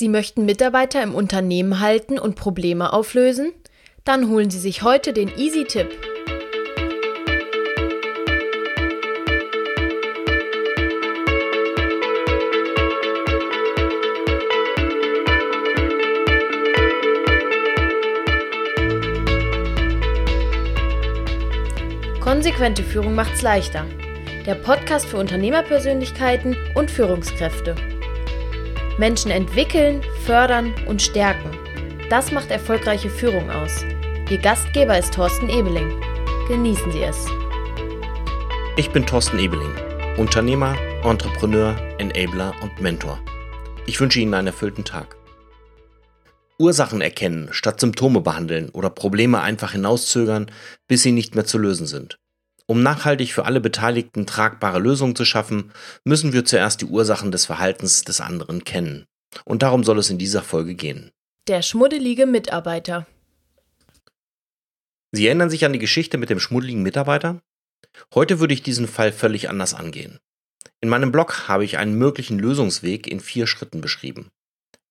Sie möchten Mitarbeiter im Unternehmen halten und Probleme auflösen? Dann holen Sie sich heute den Easy-Tipp. Konsequente Führung macht's leichter. Der Podcast für Unternehmerpersönlichkeiten und Führungskräfte. Menschen entwickeln, fördern und stärken. Das macht erfolgreiche Führung aus. Ihr Gastgeber ist Thorsten Ebeling. Genießen Sie es. Ich bin Thorsten Ebeling, Unternehmer, Entrepreneur, Enabler und Mentor. Ich wünsche Ihnen einen erfüllten Tag. Ursachen erkennen, statt Symptome behandeln oder Probleme einfach hinauszögern, bis sie nicht mehr zu lösen sind. Um nachhaltig für alle Beteiligten tragbare Lösungen zu schaffen, müssen wir zuerst die Ursachen des Verhaltens des anderen kennen. Und darum soll es in dieser Folge gehen. Der schmuddelige Mitarbeiter. Sie erinnern sich an die Geschichte mit dem schmuddeligen Mitarbeiter? Heute würde ich diesen Fall völlig anders angehen. In meinem Blog habe ich einen möglichen Lösungsweg in vier Schritten beschrieben.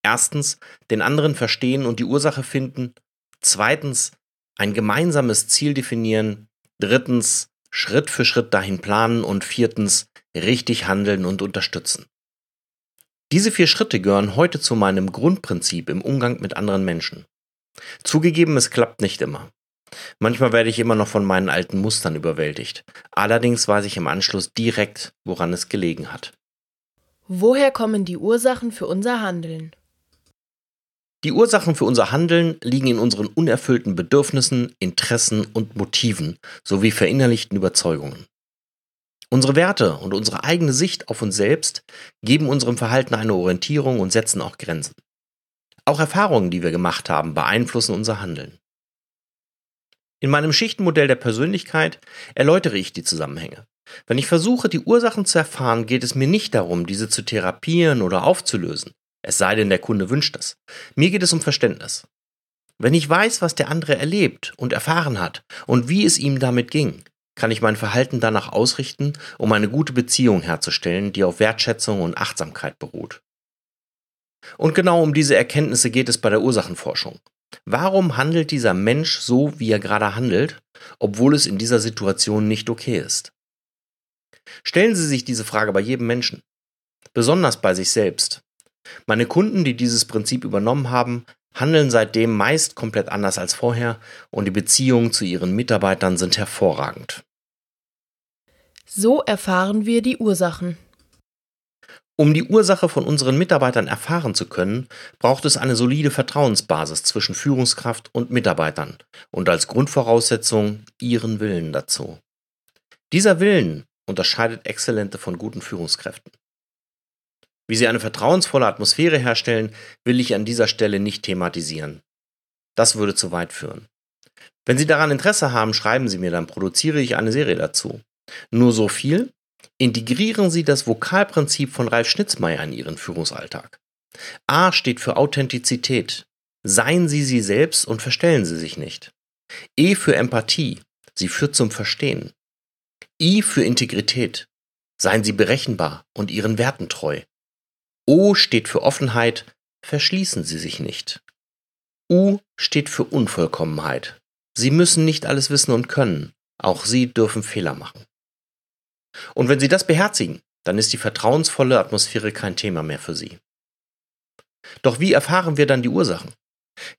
Erstens, den anderen verstehen und die Ursache finden. Zweitens, ein gemeinsames Ziel definieren. Drittens, Schritt für Schritt dahin planen und viertens richtig handeln und unterstützen. Diese vier Schritte gehören heute zu meinem Grundprinzip im Umgang mit anderen Menschen. Zugegeben, es klappt nicht immer. Manchmal werde ich immer noch von meinen alten Mustern überwältigt. Allerdings weiß ich im Anschluss direkt, woran es gelegen hat. Woher kommen die Ursachen für unser Handeln? Die Ursachen für unser Handeln liegen in unseren unerfüllten Bedürfnissen, Interessen und Motiven sowie verinnerlichten Überzeugungen. Unsere Werte und unsere eigene Sicht auf uns selbst geben unserem Verhalten eine Orientierung und setzen auch Grenzen. Auch Erfahrungen, die wir gemacht haben, beeinflussen unser Handeln. In meinem Schichtenmodell der Persönlichkeit erläutere ich die Zusammenhänge. Wenn ich versuche, die Ursachen zu erfahren, geht es mir nicht darum, diese zu therapieren oder aufzulösen. Es sei denn, der Kunde wünscht es. Mir geht es um Verständnis. Wenn ich weiß, was der andere erlebt und erfahren hat und wie es ihm damit ging, kann ich mein Verhalten danach ausrichten, um eine gute Beziehung herzustellen, die auf Wertschätzung und Achtsamkeit beruht. Und genau um diese Erkenntnisse geht es bei der Ursachenforschung. Warum handelt dieser Mensch so, wie er gerade handelt, obwohl es in dieser Situation nicht okay ist? Stellen Sie sich diese Frage bei jedem Menschen, besonders bei sich selbst. Meine Kunden, die dieses Prinzip übernommen haben, handeln seitdem meist komplett anders als vorher und die Beziehungen zu ihren Mitarbeitern sind hervorragend. So erfahren wir die Ursachen. Um die Ursache von unseren Mitarbeitern erfahren zu können, braucht es eine solide Vertrauensbasis zwischen Führungskraft und Mitarbeitern und als Grundvoraussetzung ihren Willen dazu. Dieser Willen unterscheidet Exzellente von guten Führungskräften. Wie sie eine vertrauensvolle Atmosphäre herstellen, will ich an dieser Stelle nicht thematisieren. Das würde zu weit führen. Wenn Sie daran Interesse haben, schreiben Sie mir, dann produziere ich eine Serie dazu. Nur so viel, integrieren Sie das Vokalprinzip von Ralf Schnitzmeier in Ihren Führungsalltag. A steht für Authentizität. Seien Sie Sie selbst und verstellen Sie sich nicht. E für Empathie. Sie führt zum Verstehen. I für Integrität. Seien Sie berechenbar und Ihren Werten treu. O steht für Offenheit, verschließen Sie sich nicht. U steht für Unvollkommenheit. Sie müssen nicht alles wissen und können. Auch Sie dürfen Fehler machen. Und wenn Sie das beherzigen, dann ist die vertrauensvolle Atmosphäre kein Thema mehr für Sie. Doch wie erfahren wir dann die Ursachen?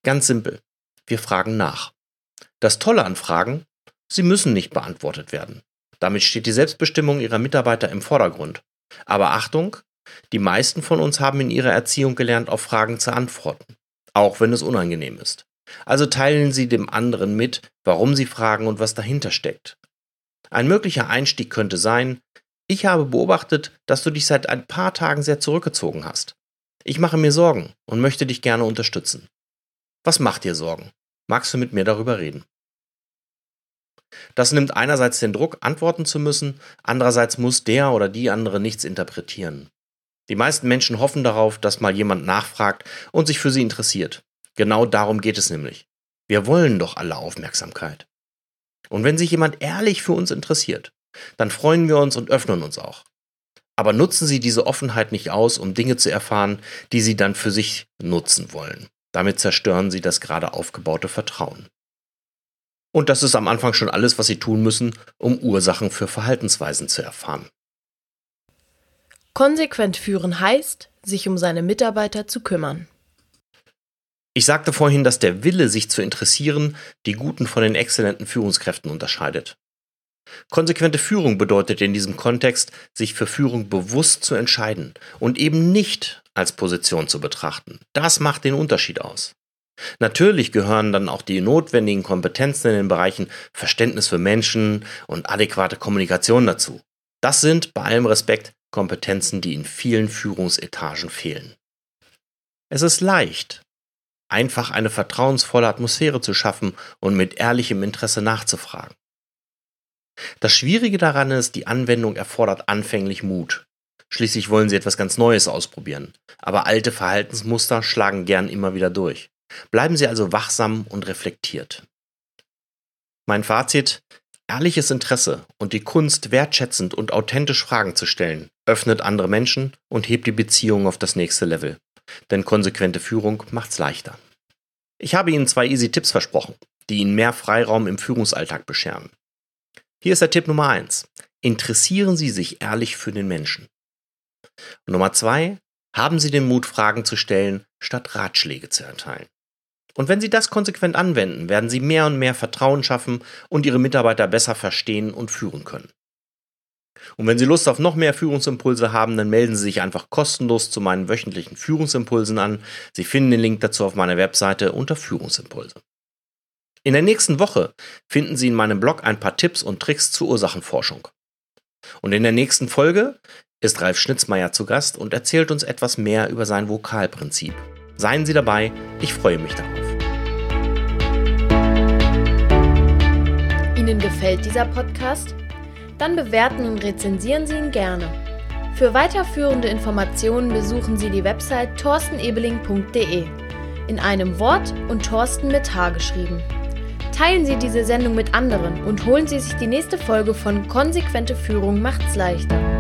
Ganz simpel. Wir fragen nach. Das Tolle an Fragen, sie müssen nicht beantwortet werden. Damit steht die Selbstbestimmung ihrer Mitarbeiter im Vordergrund. Aber Achtung, die meisten von uns haben in ihrer Erziehung gelernt, auf Fragen zu antworten, auch wenn es unangenehm ist. Also teilen Sie dem anderen mit, warum Sie fragen und was dahinter steckt. Ein möglicher Einstieg könnte sein, ich habe beobachtet, dass du dich seit ein paar Tagen sehr zurückgezogen hast. Ich mache mir Sorgen und möchte dich gerne unterstützen. Was macht dir Sorgen? Magst du mit mir darüber reden? Das nimmt einerseits den Druck, antworten zu müssen, andererseits muss der oder die andere nichts interpretieren. Die meisten Menschen hoffen darauf, dass mal jemand nachfragt und sich für sie interessiert. Genau darum geht es nämlich. Wir wollen doch alle Aufmerksamkeit. Und wenn sich jemand ehrlich für uns interessiert, dann freuen wir uns und öffnen uns auch. Aber nutzen Sie diese Offenheit nicht aus, um Dinge zu erfahren, die Sie dann für sich nutzen wollen. Damit zerstören Sie das gerade aufgebaute Vertrauen. Und das ist am Anfang schon alles, was Sie tun müssen, um Ursachen für Verhaltensweisen zu erfahren. Konsequent führen heißt, sich um seine Mitarbeiter zu kümmern. Ich sagte vorhin, dass der Wille, sich zu interessieren, die guten von den exzellenten Führungskräften unterscheidet. Konsequente Führung bedeutet in diesem Kontext, sich für Führung bewusst zu entscheiden und eben nicht als Position zu betrachten. Das macht den Unterschied aus. Natürlich gehören dann auch die notwendigen Kompetenzen in den Bereichen Verständnis für Menschen und adäquate Kommunikation dazu. Das sind bei allem Respekt Kompetenzen, die in vielen Führungsetagen fehlen. Es ist leicht, einfach eine vertrauensvolle Atmosphäre zu schaffen und mit ehrlichem Interesse nachzufragen. Das Schwierige daran ist, die Anwendung erfordert anfänglich Mut. Schließlich wollen sie etwas ganz Neues ausprobieren, aber alte Verhaltensmuster schlagen gern immer wieder durch. Bleiben Sie also wachsam und reflektiert. Mein Fazit, ehrliches Interesse und die Kunst, wertschätzend und authentisch Fragen zu stellen, öffnet andere Menschen und hebt die Beziehung auf das nächste Level. Denn konsequente Führung macht's leichter. Ich habe Ihnen zwei Easy Tipps versprochen, die Ihnen mehr Freiraum im Führungsalltag bescheren. Hier ist der Tipp Nummer eins: Interessieren Sie sich ehrlich für den Menschen. Und Nummer zwei, haben Sie den Mut, Fragen zu stellen, statt Ratschläge zu erteilen. Und wenn Sie das konsequent anwenden, werden Sie mehr und mehr Vertrauen schaffen und Ihre Mitarbeiter besser verstehen und führen können. Und wenn Sie Lust auf noch mehr Führungsimpulse haben, dann melden Sie sich einfach kostenlos zu meinen wöchentlichen Führungsimpulsen an. Sie finden den Link dazu auf meiner Webseite unter Führungsimpulse. In der nächsten Woche finden Sie in meinem Blog ein paar Tipps und Tricks zur Ursachenforschung. Und in der nächsten Folge ist Ralf Schnitzmeier zu Gast und erzählt uns etwas mehr über sein Vokalprinzip. Seien Sie dabei, ich freue mich darauf. Ihnen gefällt dieser Podcast? Dann bewerten und rezensieren Sie ihn gerne. Für weiterführende Informationen besuchen Sie die Website torstenebeling.de. In einem Wort und Thorsten mit H geschrieben. Teilen Sie diese Sendung mit anderen und holen Sie sich die nächste Folge von Konsequente Führung macht's leichter.